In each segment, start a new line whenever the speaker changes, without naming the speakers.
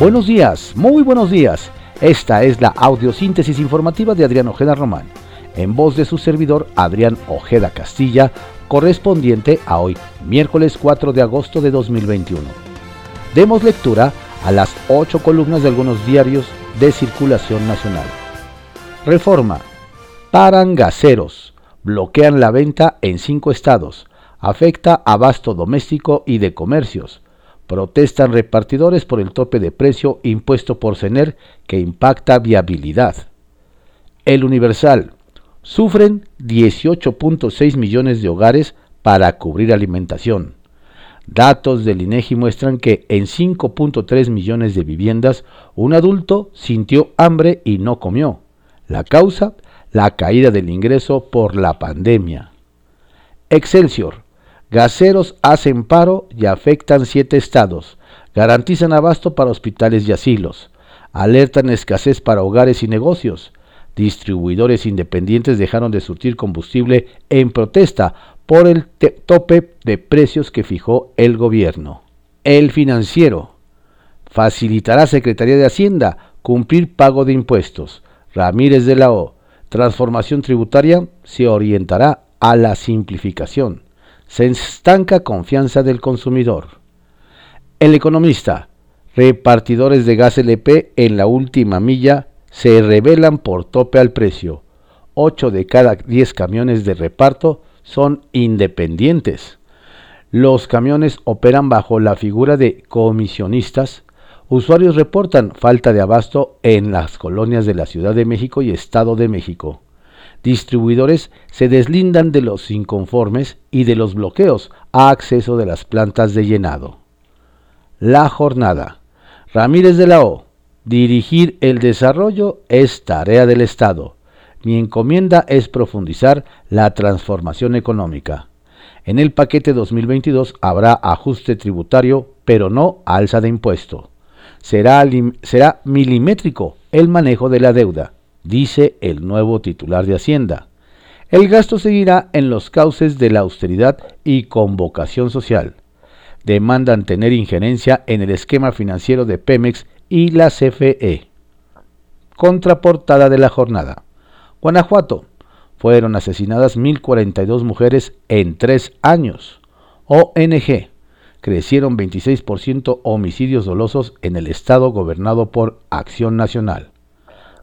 Buenos días, muy buenos días. Esta es la audiosíntesis informativa de Adrián Ojeda Román, en voz de su servidor Adrián Ojeda Castilla, correspondiente a hoy, miércoles 4 de agosto de 2021. Demos lectura a las ocho columnas de algunos diarios de circulación nacional. Reforma. Paran gaseros. Bloquean la venta en cinco estados. Afecta abasto doméstico y de comercios. Protestan repartidores por el tope de precio impuesto por CENER que impacta viabilidad. El Universal. Sufren 18.6 millones de hogares para cubrir alimentación. Datos del INEGI muestran que en 5.3 millones de viviendas un adulto sintió hambre y no comió. La causa, la caída del ingreso por la pandemia. Excelsior. Gaseros hacen paro y afectan siete estados. Garantizan abasto para hospitales y asilos. Alertan escasez para hogares y negocios. Distribuidores independientes dejaron de surtir combustible en protesta por el tope de precios que fijó el gobierno. El financiero facilitará Secretaría de Hacienda cumplir pago de impuestos. Ramírez de la O. Transformación tributaria se orientará a la simplificación. Se estanca confianza del consumidor. El economista. Repartidores de gas LP en la última milla se revelan por tope al precio. 8 de cada 10 camiones de reparto son independientes. Los camiones operan bajo la figura de comisionistas. Usuarios reportan falta de abasto en las colonias de la Ciudad de México y Estado de México. Distribuidores se deslindan de los inconformes y de los bloqueos a acceso de las plantas de llenado. La jornada. Ramírez de la O. Dirigir el desarrollo es tarea del Estado. Mi encomienda es profundizar la transformación económica. En el paquete 2022 habrá ajuste tributario, pero no alza de impuesto. Será, será milimétrico el manejo de la deuda, dice el nuevo titular de Hacienda. El gasto seguirá en los cauces de la austeridad y convocación social. Demandan tener injerencia en el esquema financiero de Pemex y la CFE. Contraportada de la jornada. Guanajuato. Fueron asesinadas 1.042 mujeres en tres años. ONG. Crecieron 26% homicidios dolosos en el estado gobernado por Acción Nacional.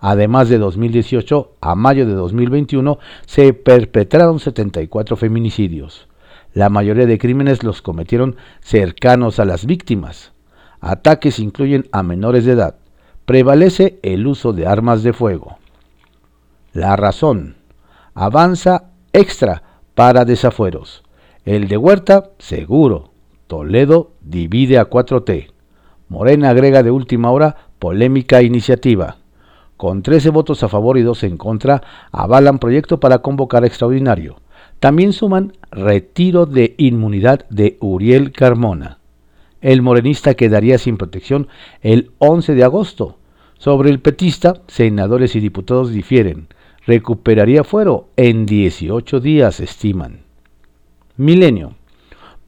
Además de 2018 a mayo de 2021 se perpetraron 74 feminicidios. La mayoría de crímenes los cometieron cercanos a las víctimas. Ataques incluyen a menores de edad. Prevalece el uso de armas de fuego. La razón. Avanza extra para desafueros. El de Huerta, seguro. Toledo divide a 4T. Morena agrega de última hora polémica iniciativa. Con 13 votos a favor y 2 en contra, avalan proyecto para convocar extraordinario. También suman retiro de inmunidad de Uriel Carmona. El morenista quedaría sin protección el 11 de agosto. Sobre el petista, senadores y diputados difieren recuperaría fuero en 18 días, estiman. Milenio.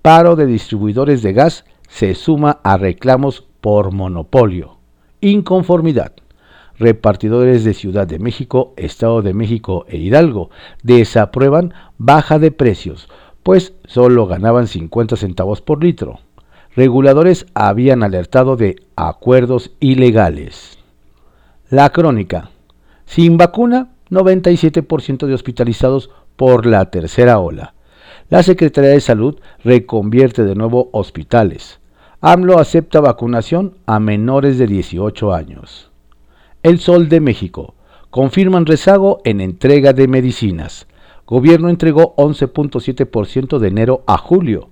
Paro de distribuidores de gas se suma a reclamos por monopolio. Inconformidad. Repartidores de Ciudad de México, Estado de México e Hidalgo desaprueban baja de precios, pues solo ganaban 50 centavos por litro. Reguladores habían alertado de acuerdos ilegales. La crónica. Sin vacuna, 97% de hospitalizados por la tercera ola. La Secretaría de Salud reconvierte de nuevo hospitales. AMLO acepta vacunación a menores de 18 años. El Sol de México. Confirman rezago en entrega de medicinas. Gobierno entregó 11.7% de enero a julio.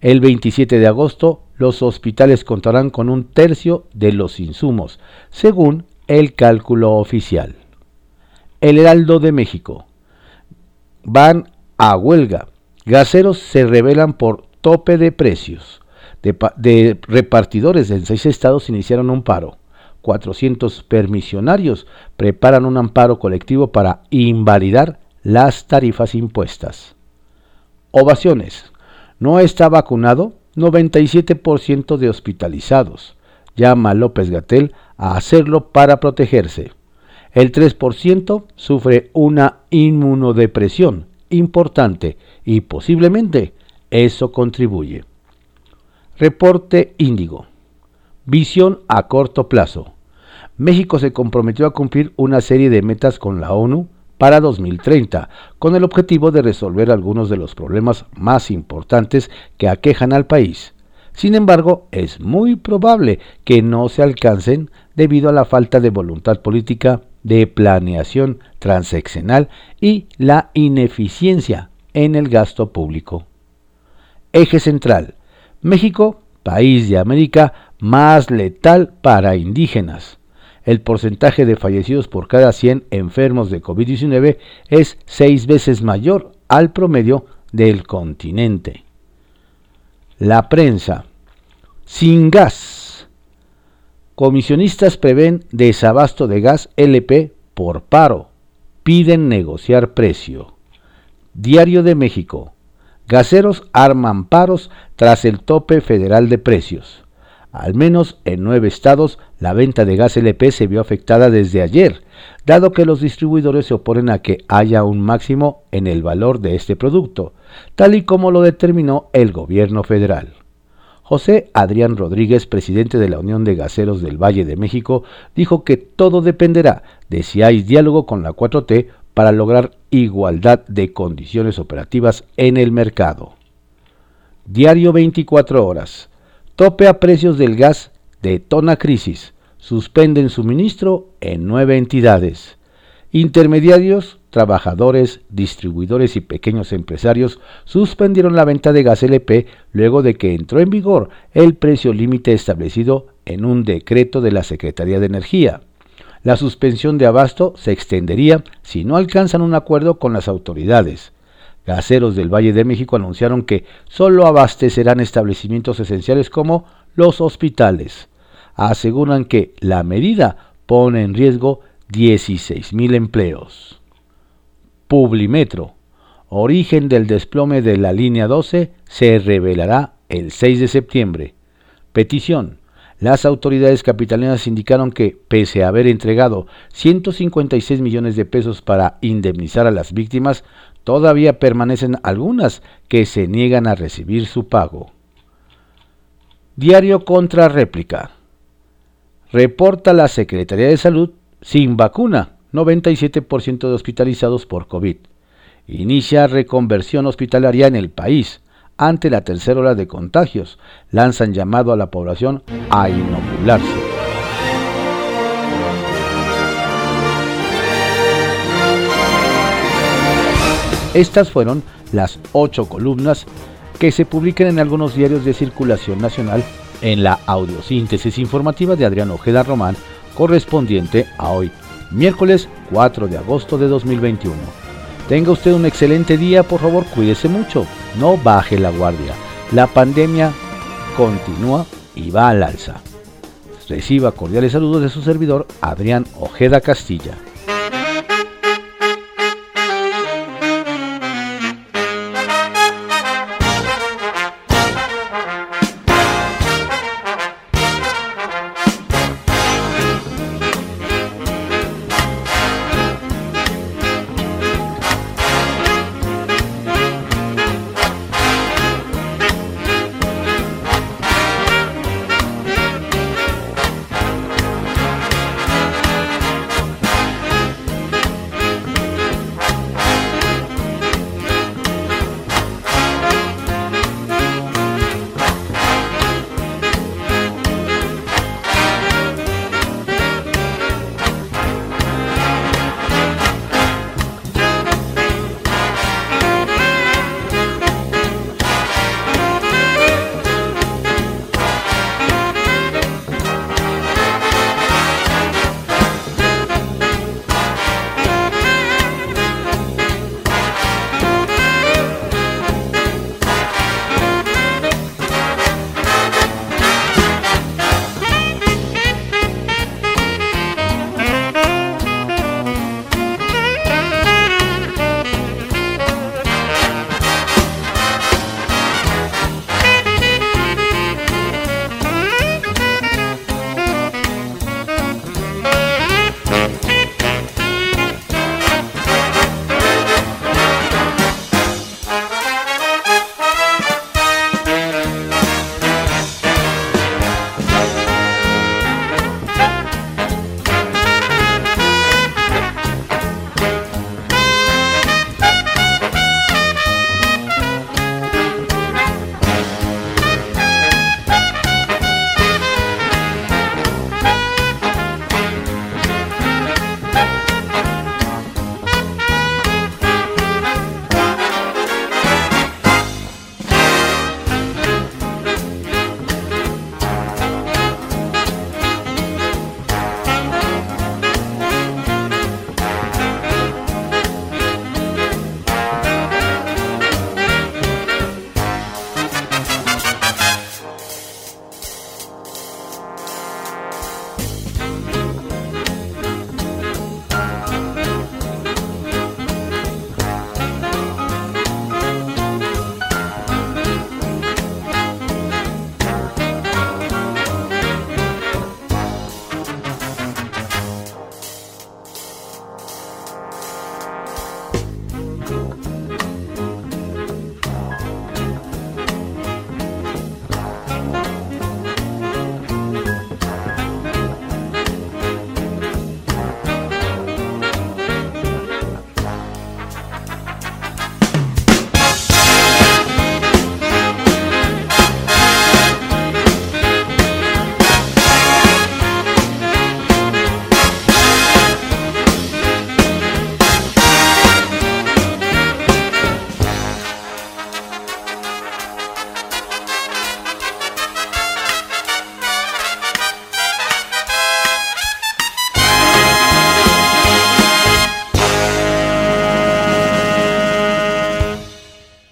El 27 de agosto los hospitales contarán con un tercio de los insumos, según el cálculo oficial. El Heraldo de México. Van a huelga. Gaseros se rebelan por tope de precios. De, repartidores en seis estados iniciaron un paro. 400 permisionarios preparan un amparo colectivo para invalidar las tarifas impuestas. Ovaciones. No está vacunado 97% de hospitalizados. llama López Gatel a hacerlo para protegerse. El 3% sufre una inmunodepresión importante y posiblemente eso contribuye. Reporte Índigo. Visión a corto plazo. México se comprometió a cumplir una serie de metas con la ONU para 2030, con el objetivo de resolver algunos de los problemas más importantes que aquejan al país. Sin embargo, es muy probable que no se alcancen debido a la falta de voluntad política, de planeación transeccional y la ineficiencia en el gasto público. Eje central. México, país de América más letal para indígenas el porcentaje de fallecidos por cada 100 enfermos de COVID-19 es seis veces mayor al promedio del continente. La prensa. Sin gas. Comisionistas prevén desabasto de gas LP por paro. Piden negociar precio. Diario de México. Gaseros arman paros tras el tope federal de precios. Al menos en nueve estados, la venta de gas LP se vio afectada desde ayer, dado que los distribuidores se oponen a que haya un máximo en el valor de este producto, tal y como lo determinó el gobierno federal. José Adrián Rodríguez, presidente de la Unión de Gaseros del Valle de México, dijo que todo dependerá de si hay diálogo con la 4T para lograr igualdad de condiciones operativas en el mercado. Diario 24 horas. Tope a precios del gas detona crisis. Suspenden suministro en nueve entidades. Intermediarios, trabajadores, distribuidores y pequeños empresarios suspendieron la venta de gas LP luego de que entró en vigor el precio límite establecido en un decreto de la Secretaría de Energía. La suspensión de abasto se extendería si no alcanzan un acuerdo con las autoridades. Gaseros del Valle de México anunciaron que solo abastecerán establecimientos esenciales como los hospitales. Aseguran que la medida pone en riesgo 16.000 empleos. Publimetro. Origen del desplome de la línea 12 se revelará el 6 de septiembre. Petición. Las autoridades capitalinas indicaron que, pese a haber entregado 156 millones de pesos para indemnizar a las víctimas, todavía permanecen algunas que se niegan a recibir su pago. Diario contra réplica. Reporta la Secretaría de Salud sin vacuna, 97% de hospitalizados por COVID. Inicia reconversión hospitalaria en el país ante la tercera ola de contagios. Lanzan llamado a la población a inocularse. Estas fueron las ocho columnas que se publican en algunos diarios de circulación nacional en la audiosíntesis informativa de Adrián Ojeda Román, correspondiente a hoy, miércoles 4 de agosto de 2021. Tenga usted un excelente día, por favor, cuídese mucho, no baje la guardia. La pandemia continúa y va al alza. Reciba cordiales saludos de su servidor, Adrián Ojeda Castilla.